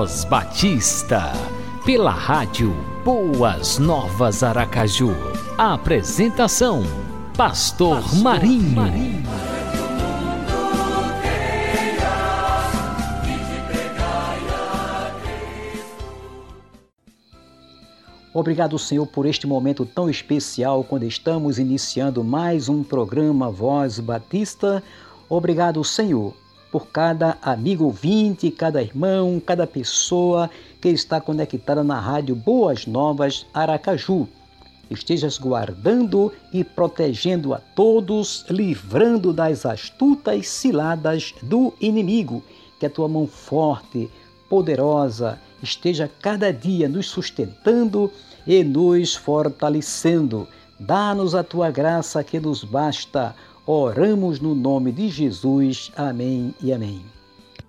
Voz Batista, pela rádio Boas Novas Aracaju. A apresentação: Pastor, Pastor Marinho. Marinho. Obrigado, Senhor, por este momento tão especial quando estamos iniciando mais um programa Voz Batista. Obrigado, Senhor, por cada amigo ouvinte, cada irmão, cada pessoa que está conectada na rádio Boas Novas Aracaju. Estejas guardando e protegendo a todos, livrando das astutas ciladas do inimigo. Que a tua mão forte, poderosa, esteja cada dia nos sustentando e nos fortalecendo. Dá-nos a tua graça que nos basta Oramos no nome de Jesus. Amém e amém.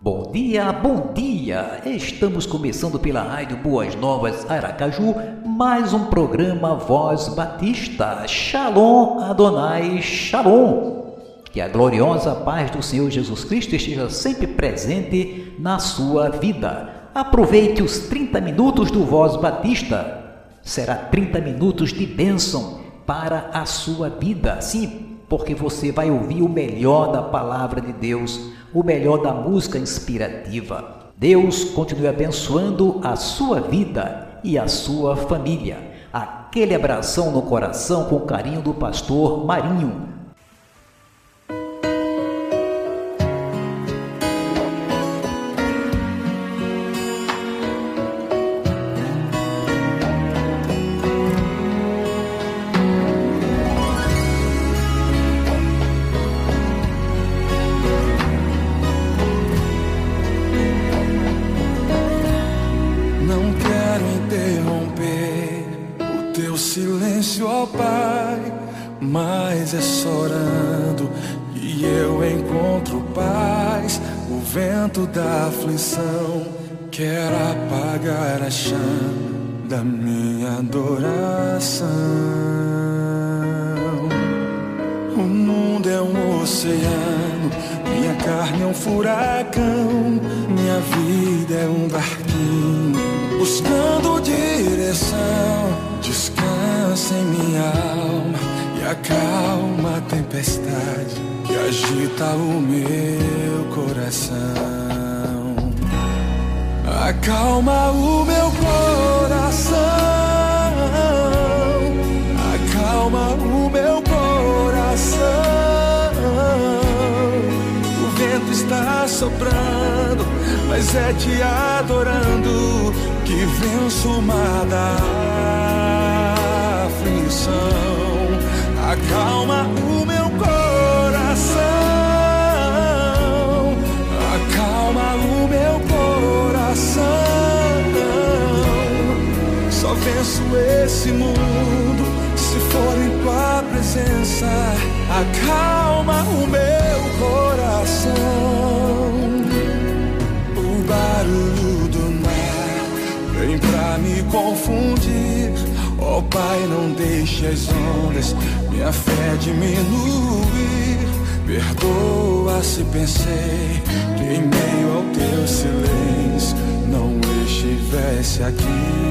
Bom dia, bom dia! Estamos começando pela Rádio Boas Novas Aracaju mais um programa Voz Batista. Shalom Adonai Shalom! Que a gloriosa paz do Senhor Jesus Cristo esteja sempre presente na sua vida. Aproveite os 30 minutos do Voz Batista. Será 30 minutos de bênção para a sua vida. Sim, porque você vai ouvir o melhor da palavra de Deus, o melhor da música inspirativa. Deus continue abençoando a sua vida e a sua família. Aquele abração no coração com carinho do pastor Marinho. Da aflição quer apagar a chama da minha adoração. O mundo é um oceano, minha carne é um furacão, minha vida é um barquinho buscando direção. Descansa em minha alma e acalma a tempestade que agita o meu coração. Acalma o meu coração. Acalma o meu coração. O vento está soprando, mas é te adorando que venço uma da aflição. Acalma o meu coração. Acalma o meu coração. Só venço esse mundo se for em tua presença. Acalma o meu coração. O barulho do mar vem pra me confundir. Oh Pai, não deixe as ondas minha fé diminuir. Perdoa se pensei que em meio ao teu silêncio não estivesse aqui.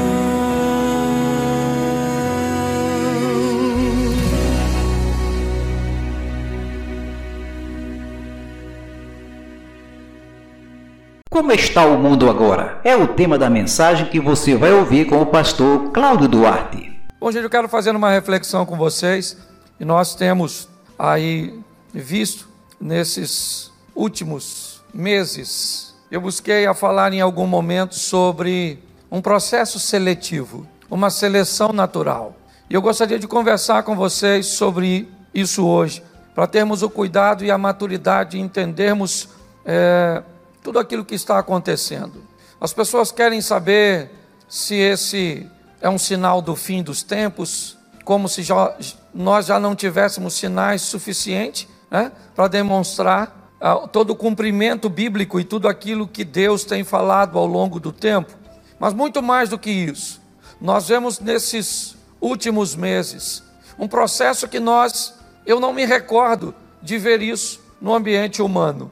Como está o mundo agora? É o tema da mensagem que você vai ouvir com o pastor Cláudio Duarte. Gente, eu quero fazer uma reflexão com vocês. E nós temos aí visto nesses últimos meses, eu busquei a falar em algum momento sobre um processo seletivo, uma seleção natural. E eu gostaria de conversar com vocês sobre isso hoje, para termos o cuidado e a maturidade de entendermos é, tudo aquilo que está acontecendo. As pessoas querem saber se esse é um sinal do fim dos tempos, como se já, nós já não tivéssemos sinais suficientes né, para demonstrar uh, todo o cumprimento bíblico e tudo aquilo que Deus tem falado ao longo do tempo. Mas muito mais do que isso, nós vemos nesses últimos meses um processo que nós, eu não me recordo de ver isso no ambiente humano.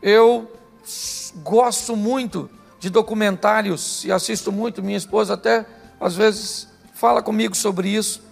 Eu gosto muito de documentários e assisto muito, minha esposa até às vezes fala comigo sobre isso,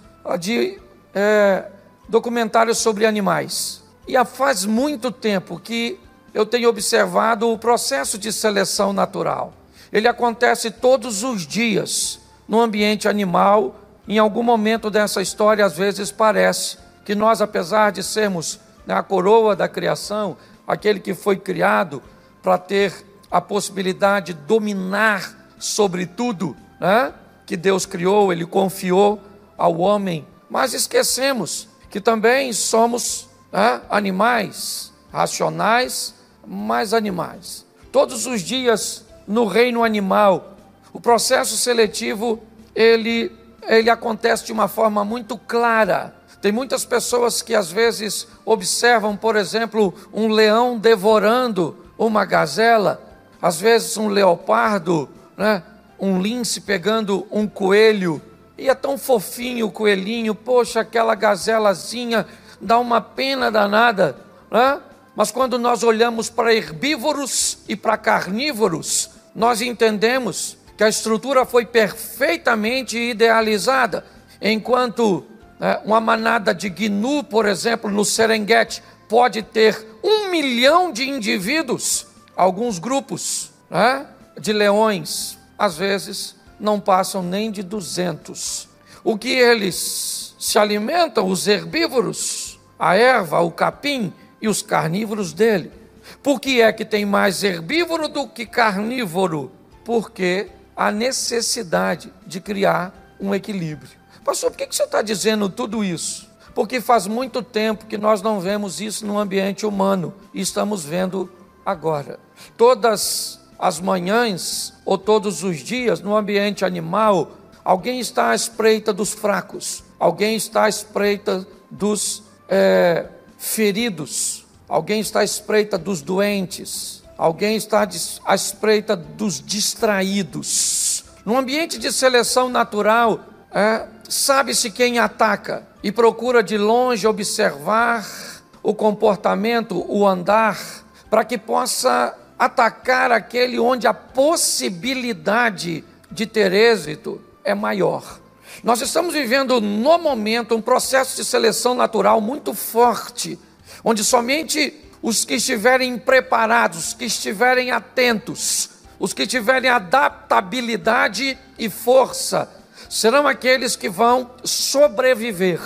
de é, documentários sobre animais. E há faz muito tempo que eu tenho observado o processo de seleção natural. Ele acontece todos os dias no ambiente animal. Em algum momento dessa história, às vezes parece que nós, apesar de sermos né, a coroa da criação, aquele que foi criado, para ter a possibilidade de dominar sobre tudo né, que Deus criou, Ele confiou ao homem. Mas esquecemos que também somos né, animais, racionais, mas animais. Todos os dias no reino animal, o processo seletivo ele, ele acontece de uma forma muito clara. Tem muitas pessoas que às vezes observam, por exemplo, um leão devorando uma gazela, às vezes um leopardo, né? um lince pegando um coelho, e é tão fofinho o coelhinho, poxa, aquela gazelazinha, dá uma pena danada, né? mas quando nós olhamos para herbívoros e para carnívoros, nós entendemos que a estrutura foi perfeitamente idealizada, enquanto né, uma manada de gnu, por exemplo, no Serengeti, pode ter um milhão de indivíduos, alguns grupos né, de leões, às vezes não passam nem de 200. O que eles se alimentam, os herbívoros, a erva, o capim e os carnívoros dele. Por que é que tem mais herbívoro do que carnívoro? Porque a necessidade de criar um equilíbrio. Pastor, por que você está dizendo tudo isso? Porque faz muito tempo que nós não vemos isso no ambiente humano e estamos vendo agora. Todas as manhãs ou todos os dias no ambiente animal, alguém está à espreita dos fracos, alguém está à espreita dos é, feridos, alguém está à espreita dos doentes, alguém está à espreita dos distraídos. No ambiente de seleção natural, é, sabe-se quem ataca e procura de longe observar o comportamento, o andar, para que possa atacar aquele onde a possibilidade de ter êxito é maior. Nós estamos vivendo no momento um processo de seleção natural muito forte, onde somente os que estiverem preparados, os que estiverem atentos, os que tiverem adaptabilidade e força, serão aqueles que vão sobreviver.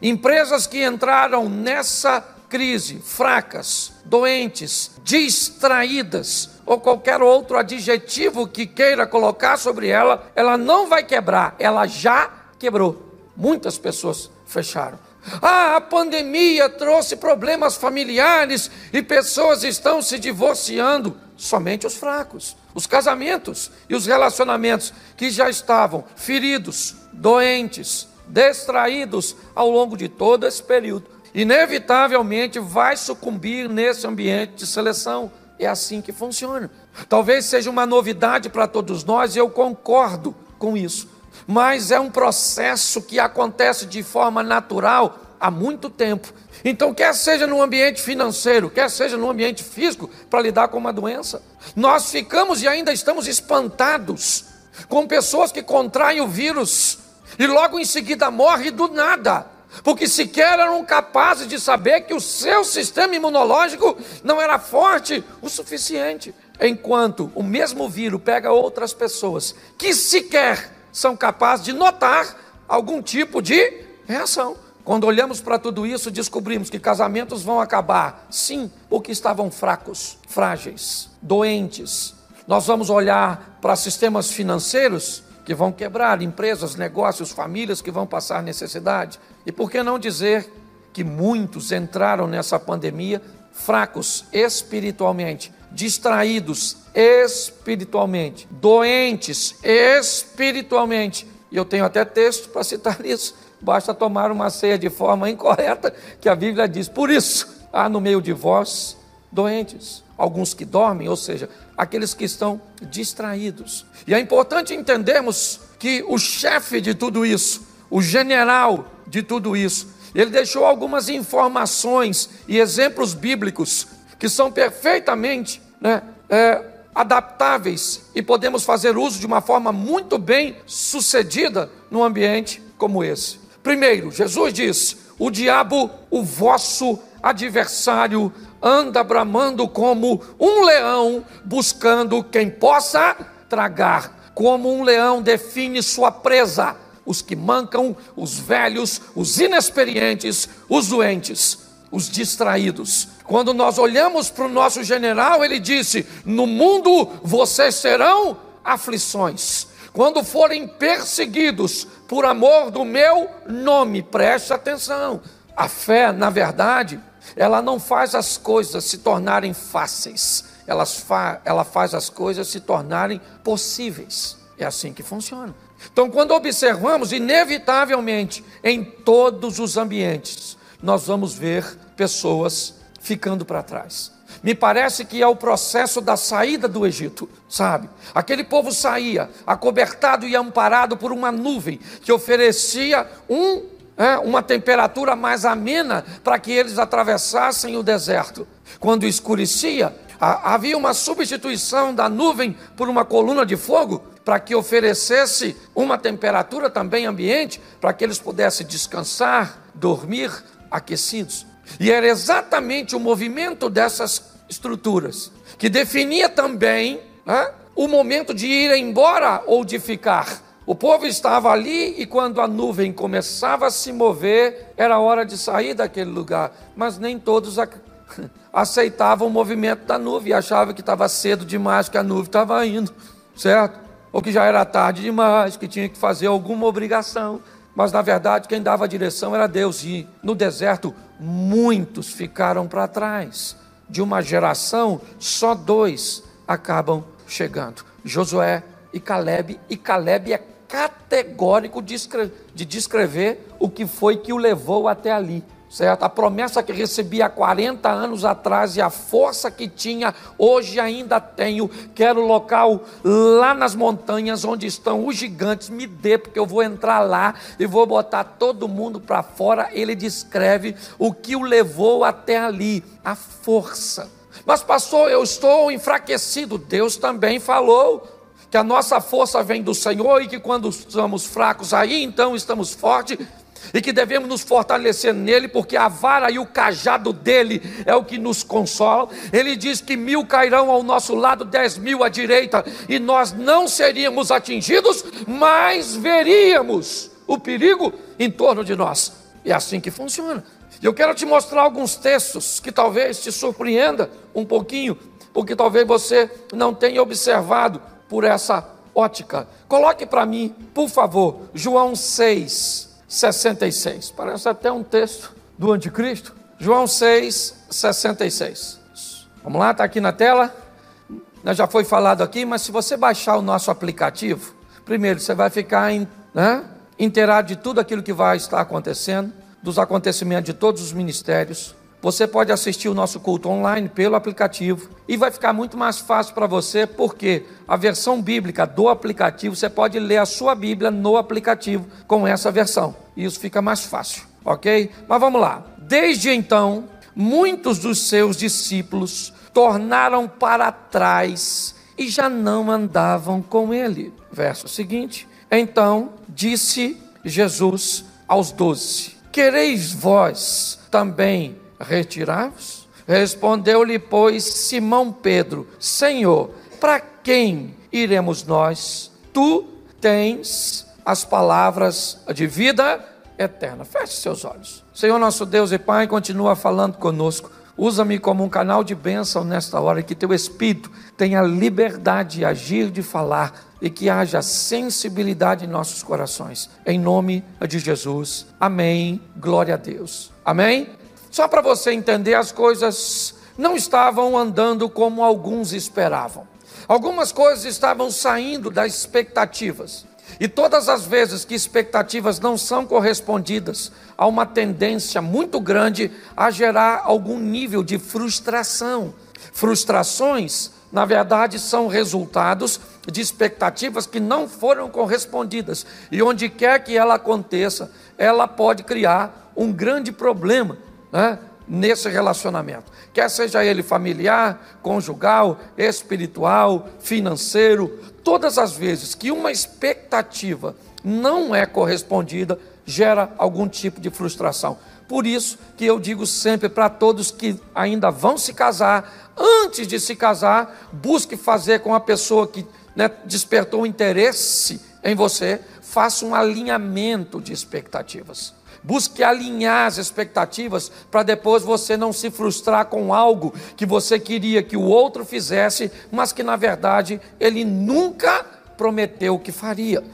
Empresas que entraram nessa crise, fracas, doentes, distraídas, ou qualquer outro adjetivo que queira colocar sobre ela, ela não vai quebrar, ela já quebrou. Muitas pessoas fecharam. Ah, a pandemia trouxe problemas familiares e pessoas estão se divorciando. Somente os fracos. Os casamentos e os relacionamentos que já estavam feridos, doentes, distraídos ao longo de todo esse período, inevitavelmente vai sucumbir nesse ambiente de seleção. É assim que funciona. Talvez seja uma novidade para todos nós e eu concordo com isso mas é um processo que acontece de forma natural há muito tempo. Então, quer seja no ambiente financeiro, quer seja no ambiente físico, para lidar com uma doença, nós ficamos e ainda estamos espantados com pessoas que contraem o vírus e logo em seguida morrem do nada, porque sequer eram capazes de saber que o seu sistema imunológico não era forte o suficiente. Enquanto o mesmo vírus pega outras pessoas que sequer são capazes de notar algum tipo de reação. Quando olhamos para tudo isso, descobrimos que casamentos vão acabar, sim, porque estavam fracos, frágeis, doentes. Nós vamos olhar para sistemas financeiros que vão quebrar, empresas, negócios, famílias que vão passar necessidade. E por que não dizer que muitos entraram nessa pandemia fracos espiritualmente, distraídos espiritualmente, doentes espiritualmente. E eu tenho até texto para citar isso. Basta tomar uma ceia de forma incorreta, que a Bíblia diz. Por isso, há no meio de vós doentes, alguns que dormem, ou seja, aqueles que estão distraídos. E é importante entendermos que o chefe de tudo isso, o general de tudo isso, ele deixou algumas informações e exemplos bíblicos que são perfeitamente né, é, adaptáveis e podemos fazer uso de uma forma muito bem sucedida num ambiente como esse. Primeiro, Jesus diz: o diabo, o vosso adversário, anda bramando como um leão, buscando quem possa tragar. Como um leão define sua presa, os que mancam, os velhos, os inexperientes, os doentes, os distraídos. Quando nós olhamos para o nosso general, ele disse: No mundo vocês terão aflições. Quando forem perseguidos por amor do meu nome, preste atenção. A fé, na verdade, ela não faz as coisas se tornarem fáceis, ela, fa ela faz as coisas se tornarem possíveis. É assim que funciona. Então, quando observamos, inevitavelmente, em todos os ambientes, nós vamos ver pessoas ficando para trás. Me parece que é o processo da saída do Egito, sabe? Aquele povo saía acobertado e amparado por uma nuvem que oferecia um, é, uma temperatura mais amena para que eles atravessassem o deserto. Quando escurecia, havia uma substituição da nuvem por uma coluna de fogo para que oferecesse uma temperatura também ambiente para que eles pudessem descansar, dormir aquecidos. E era exatamente o movimento dessas estruturas que definia também né, o momento de ir embora ou de ficar. O povo estava ali e quando a nuvem começava a se mover, era hora de sair daquele lugar. Mas nem todos aceitavam o movimento da nuvem achavam que estava cedo demais, que a nuvem estava indo, certo? Ou que já era tarde demais, que tinha que fazer alguma obrigação. Mas na verdade, quem dava a direção era Deus. E no deserto, muitos ficaram para trás. De uma geração, só dois acabam chegando: Josué e Caleb. E Caleb é categórico de descrever o que foi que o levou até ali certo? A promessa que recebi há 40 anos atrás e a força que tinha, hoje ainda tenho. Quero local lá nas montanhas onde estão os gigantes, me dê, porque eu vou entrar lá e vou botar todo mundo para fora. Ele descreve o que o levou até ali, a força. Mas, pastor, eu estou enfraquecido. Deus também falou que a nossa força vem do Senhor e que quando estamos fracos, aí então estamos fortes e que devemos nos fortalecer nele, porque a vara e o cajado dele é o que nos consola. Ele diz que mil cairão ao nosso lado, dez mil à direita, e nós não seríamos atingidos, mas veríamos o perigo em torno de nós. É assim que funciona. Eu quero te mostrar alguns textos que talvez te surpreenda um pouquinho, porque talvez você não tenha observado por essa ótica. Coloque para mim, por favor, João 6, 66. Parece até um texto do anticristo. João 6, 66. Vamos lá, está aqui na tela. Já foi falado aqui, mas se você baixar o nosso aplicativo, primeiro você vai ficar em, né, inteirado de tudo aquilo que vai estar acontecendo, dos acontecimentos de todos os ministérios. Você pode assistir o nosso culto online pelo aplicativo e vai ficar muito mais fácil para você, porque a versão bíblica do aplicativo, você pode ler a sua Bíblia no aplicativo com essa versão. E isso fica mais fácil, ok? Mas vamos lá. Desde então, muitos dos seus discípulos tornaram para trás e já não andavam com ele. Verso seguinte: Então disse Jesus aos doze: Quereis vós também retirar-vos? Respondeu-lhe, pois, Simão Pedro: Senhor, para quem iremos nós? Tu tens as palavras de vida eterna. Feche seus olhos. Senhor, nosso Deus e Pai, continua falando conosco. Usa-me como um canal de bênção nesta hora, que teu Espírito tenha liberdade de agir, de falar e que haja sensibilidade em nossos corações. Em nome de Jesus. Amém. Glória a Deus. Amém. Só para você entender, as coisas não estavam andando como alguns esperavam. Algumas coisas estavam saindo das expectativas. E todas as vezes que expectativas não são correspondidas, há uma tendência muito grande a gerar algum nível de frustração. Frustrações, na verdade, são resultados de expectativas que não foram correspondidas. E onde quer que ela aconteça, ela pode criar um grande problema né, nesse relacionamento. Quer seja ele familiar, conjugal, espiritual, financeiro, todas as vezes que uma expectativa não é correspondida, gera algum tipo de frustração. Por isso que eu digo sempre para todos que ainda vão se casar, antes de se casar, busque fazer com a pessoa que né, despertou interesse em você, faça um alinhamento de expectativas. Busque alinhar as expectativas para depois você não se frustrar com algo que você queria que o outro fizesse, mas que na verdade ele nunca prometeu que faria.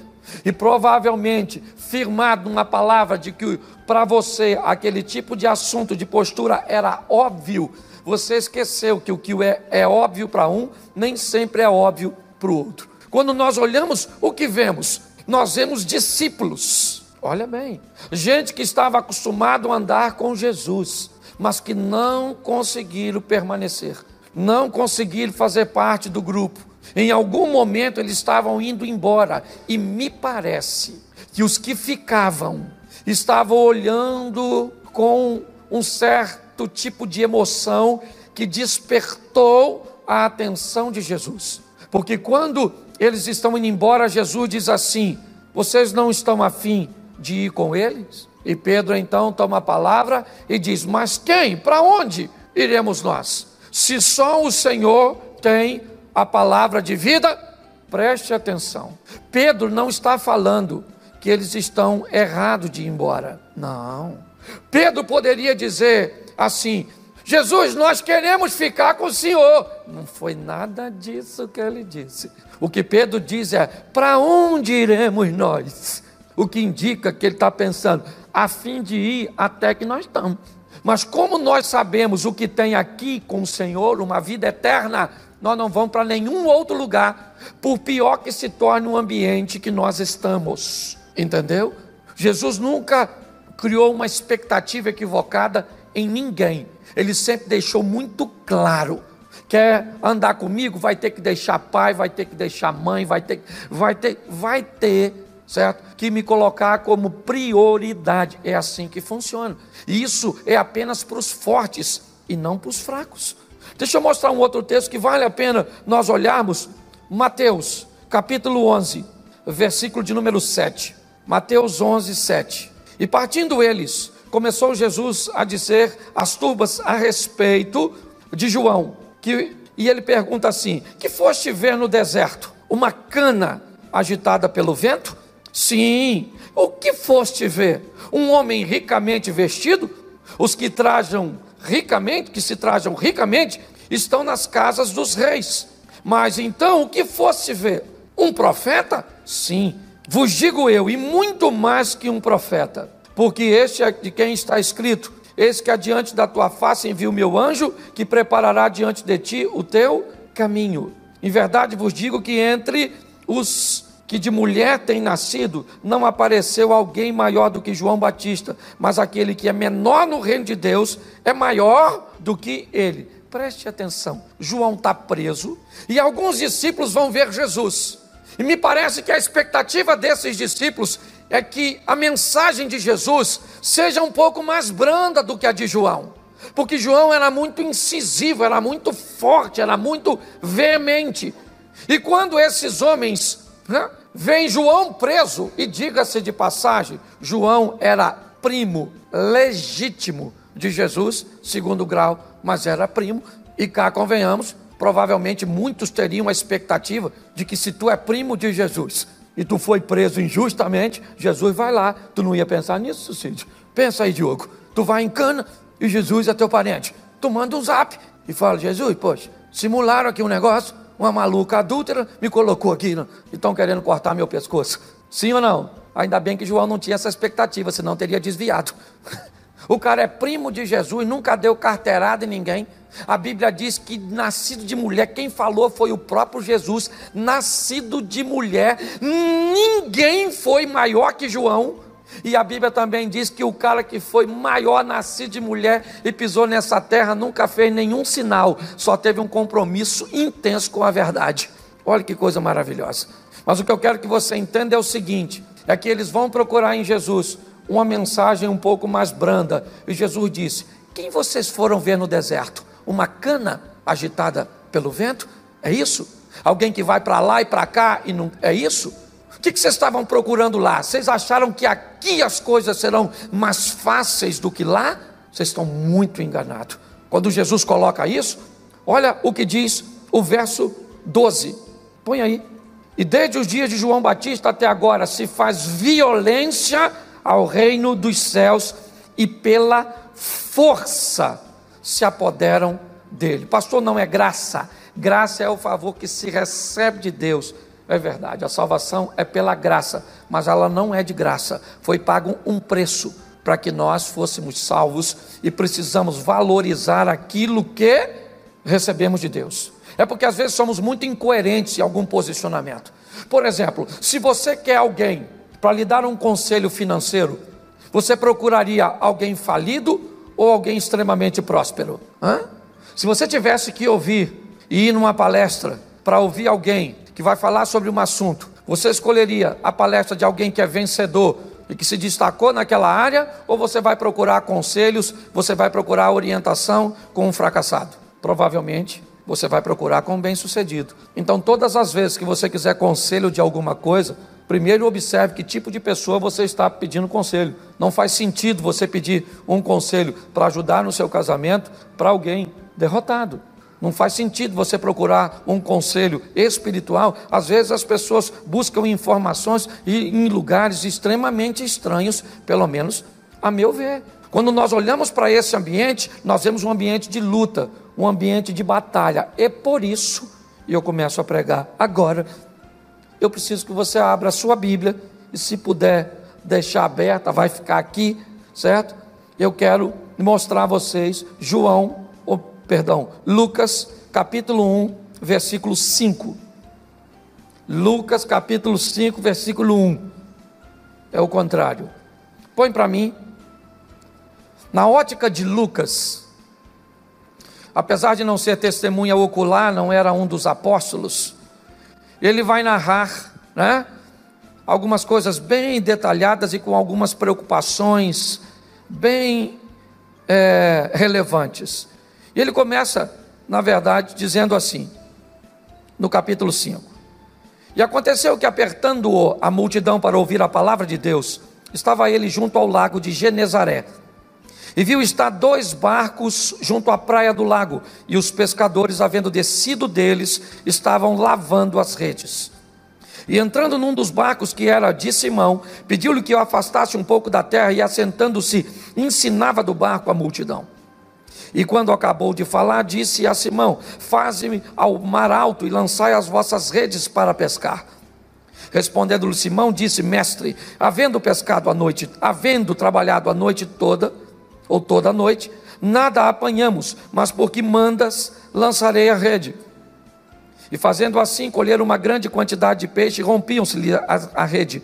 E provavelmente, firmado numa palavra de que para você aquele tipo de assunto, de postura era óbvio, você esqueceu que o que é, é óbvio para um nem sempre é óbvio para o outro. Quando nós olhamos, o que vemos? Nós vemos discípulos Olha bem, gente que estava acostumado a andar com Jesus, mas que não conseguiram permanecer, não conseguiram fazer parte do grupo. Em algum momento eles estavam indo embora, e me parece que os que ficavam estavam olhando com um certo tipo de emoção que despertou a atenção de Jesus. Porque quando eles estão indo embora, Jesus diz assim: Vocês não estão afim de ir com eles? E Pedro então toma a palavra e diz: Mas quem? Para onde iremos nós? Se só o Senhor tem a palavra de vida, preste atenção. Pedro não está falando que eles estão errados de ir embora. Não. Pedro poderia dizer assim: Jesus, nós queremos ficar com o Senhor. Não foi nada disso que ele disse. O que Pedro diz é: para onde iremos nós? O que indica que ele está pensando, a fim de ir até que nós estamos. Mas como nós sabemos o que tem aqui com o Senhor, uma vida eterna, nós não vamos para nenhum outro lugar, por pior que se torne o ambiente que nós estamos. Entendeu? Jesus nunca criou uma expectativa equivocada em ninguém. Ele sempre deixou muito claro. Quer andar comigo? Vai ter que deixar pai, vai ter que deixar mãe, vai ter, vai ter, vai ter certo? Que me colocar como prioridade. É assim que funciona. E isso é apenas para os fortes e não para os fracos. Deixa eu mostrar um outro texto que vale a pena nós olharmos. Mateus, capítulo 11, versículo de número 7. Mateus 11, 7. E partindo eles, começou Jesus a dizer as turbas a respeito de João. Que, e ele pergunta assim: Que foste ver no deserto? Uma cana agitada pelo vento? Sim, o que foste ver? Um homem ricamente vestido? Os que trajam ricamente, que se trajam ricamente, estão nas casas dos reis. Mas então o que foste ver? Um profeta? Sim, vos digo eu, e muito mais que um profeta, porque este é de quem está escrito: Eis que adiante da tua face envio o meu anjo, que preparará diante de ti o teu caminho. Em verdade vos digo que entre os que de mulher tem nascido, não apareceu alguém maior do que João Batista, mas aquele que é menor no reino de Deus é maior do que ele. Preste atenção: João está preso e alguns discípulos vão ver Jesus. E me parece que a expectativa desses discípulos é que a mensagem de Jesus seja um pouco mais branda do que a de João. Porque João era muito incisivo, era muito forte, era muito veemente. E quando esses homens né, veem João preso, e diga-se de passagem, João era primo legítimo de Jesus, segundo grau, mas era primo, e cá convenhamos, provavelmente muitos teriam a expectativa de que se tu é primo de Jesus e tu foi preso injustamente, Jesus vai lá. Tu não ia pensar nisso, Cid? Pensa aí, Diogo. Tu vai em cana e Jesus é teu parente. Tu manda um zap e fala: Jesus, poxa, simularam aqui um negócio, uma maluca adúltera me colocou aqui né? estão querendo cortar meu pescoço. Sim ou não? Ainda bem que João não tinha essa expectativa, senão teria desviado. O cara é primo de Jesus, nunca deu carteirada em ninguém. A Bíblia diz que nascido de mulher, quem falou foi o próprio Jesus, nascido de mulher. Ninguém foi maior que João. E a Bíblia também diz que o cara que foi maior, nascido de mulher e pisou nessa terra, nunca fez nenhum sinal, só teve um compromisso intenso com a verdade. Olha que coisa maravilhosa. Mas o que eu quero que você entenda é o seguinte: é que eles vão procurar em Jesus uma mensagem um pouco mais branda. E Jesus disse: Quem vocês foram ver no deserto? Uma cana agitada pelo vento? É isso? Alguém que vai para lá e para cá e não. É isso? Que, que vocês estavam procurando lá? Vocês acharam que aqui as coisas serão mais fáceis do que lá? Vocês estão muito enganados. Quando Jesus coloca isso, olha o que diz o verso 12. Põe aí. E desde os dias de João Batista até agora se faz violência ao reino dos céus e pela força se apoderam dele. Pastor, não é graça. Graça é o favor que se recebe de Deus. É verdade, a salvação é pela graça, mas ela não é de graça. Foi pago um preço para que nós fôssemos salvos e precisamos valorizar aquilo que recebemos de Deus. É porque às vezes somos muito incoerentes em algum posicionamento. Por exemplo, se você quer alguém para lhe dar um conselho financeiro, você procuraria alguém falido ou alguém extremamente próspero? Hã? Se você tivesse que ouvir e ir numa palestra para ouvir alguém que vai falar sobre um assunto, você escolheria a palestra de alguém que é vencedor e que se destacou naquela área, ou você vai procurar conselhos, você vai procurar orientação com um fracassado? Provavelmente você vai procurar com um bem-sucedido. Então, todas as vezes que você quiser conselho de alguma coisa, primeiro observe que tipo de pessoa você está pedindo conselho. Não faz sentido você pedir um conselho para ajudar no seu casamento para alguém derrotado. Não faz sentido você procurar um conselho espiritual. Às vezes as pessoas buscam informações em lugares extremamente estranhos, pelo menos a meu ver. Quando nós olhamos para esse ambiente, nós vemos um ambiente de luta, um ambiente de batalha. É por isso, eu começo a pregar agora, eu preciso que você abra a sua Bíblia e se puder deixar aberta, vai ficar aqui, certo? Eu quero mostrar a vocês João, perdão, Lucas, capítulo 1, versículo 5. Lucas, capítulo 5, versículo 1. É o contrário. Põe para mim. Na ótica de Lucas, apesar de não ser testemunha ocular, não era um dos apóstolos, ele vai narrar né, algumas coisas bem detalhadas e com algumas preocupações bem é, relevantes. E ele começa, na verdade, dizendo assim, no capítulo 5: E aconteceu que, apertando-o a multidão para ouvir a palavra de Deus, estava ele junto ao lago de Genezaré. E viu estar dois barcos junto à praia do lago, e os pescadores, havendo descido deles, estavam lavando as redes. E entrando num dos barcos que era de Simão, pediu-lhe que o afastasse um pouco da terra, e assentando-se, ensinava do barco a multidão. E quando acabou de falar, disse a Simão: Faze-me ao mar alto e lançai as vossas redes para pescar. Respondendo-lhe Simão, disse: Mestre, havendo pescado a noite, havendo trabalhado a noite toda, ou toda a noite, nada apanhamos, mas porque mandas, lançarei a rede. E fazendo assim, colheram uma grande quantidade de peixe e rompiam-se a, a rede.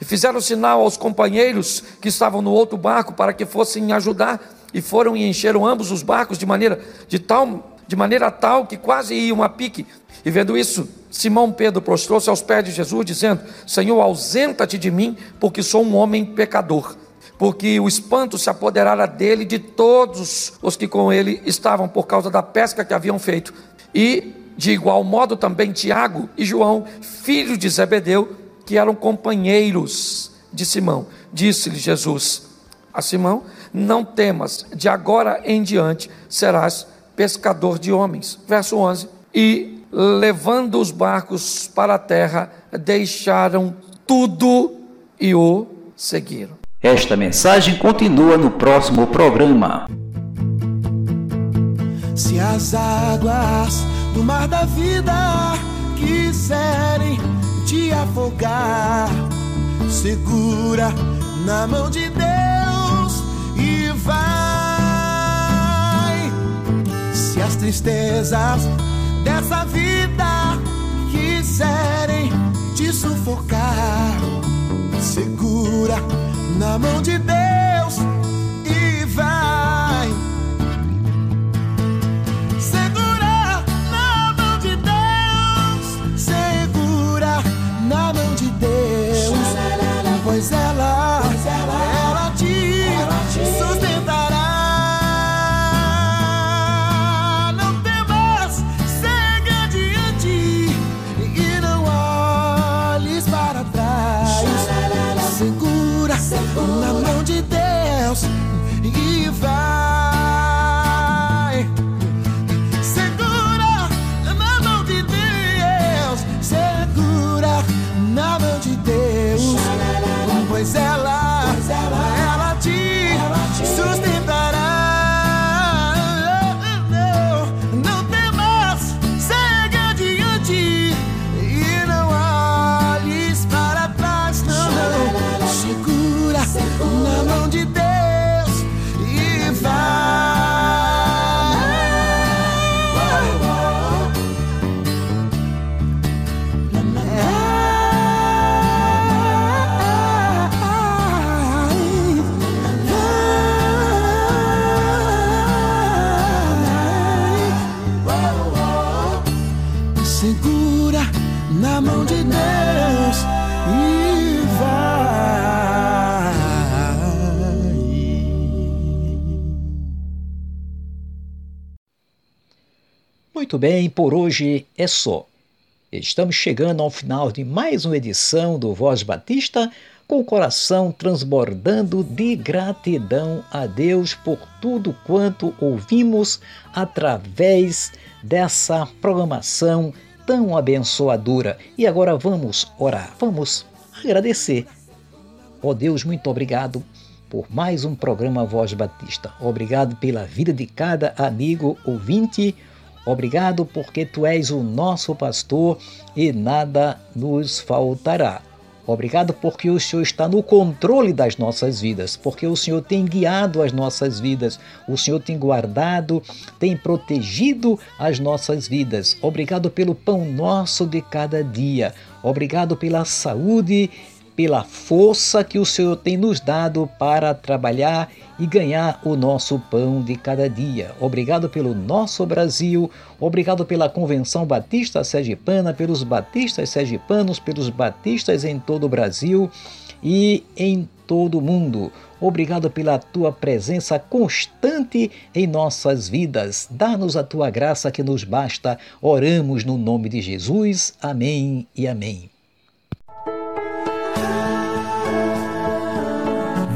E fizeram sinal aos companheiros que estavam no outro barco para que fossem ajudar, e foram e encheram ambos os barcos de maneira de tal de maneira tal que quase iam a pique. E vendo isso, Simão Pedro prostrou-se aos pés de Jesus, dizendo: Senhor, ausenta-te de mim, porque sou um homem pecador. Porque o espanto se apoderara dele de todos os que com ele estavam, por causa da pesca que haviam feito. E, de igual modo, também Tiago e João, filhos de Zebedeu, que eram companheiros de Simão. Disse-lhe Jesus a Simão: Não temas, de agora em diante serás pescador de homens. Verso 11: E levando os barcos para a terra, deixaram tudo e o seguiram. Esta mensagem continua no próximo programa. Se as águas do mar da vida quiserem te afogar, segura na mão de Deus vai se as tristezas dessa vida quiserem te sufocar, segura na mão de Deus e vai. Segura na mão de Deus, segura na mão de Deus, pois ela, na mão de Deus e vai. Muito bem, por hoje é só. Estamos chegando ao final de mais uma edição do Voz Batista, com o coração transbordando de gratidão a Deus por tudo quanto ouvimos através dessa programação tão abençoadora. E agora vamos orar, vamos agradecer. Ó oh Deus, muito obrigado por mais um programa Voz Batista. Obrigado pela vida de cada amigo ouvinte. Obrigado porque tu és o nosso pastor e nada nos faltará. Obrigado porque o Senhor está no controle das nossas vidas, porque o Senhor tem guiado as nossas vidas, o Senhor tem guardado, tem protegido as nossas vidas. Obrigado pelo pão nosso de cada dia. Obrigado pela saúde, pela força que o Senhor tem nos dado para trabalhar e ganhar o nosso pão de cada dia. Obrigado pelo nosso Brasil, obrigado pela Convenção Batista Sergipana, pelos batistas sergipanos, pelos batistas em todo o Brasil e em todo o mundo. Obrigado pela tua presença constante em nossas vidas. Dá-nos a tua graça que nos basta. Oramos no nome de Jesus. Amém e amém.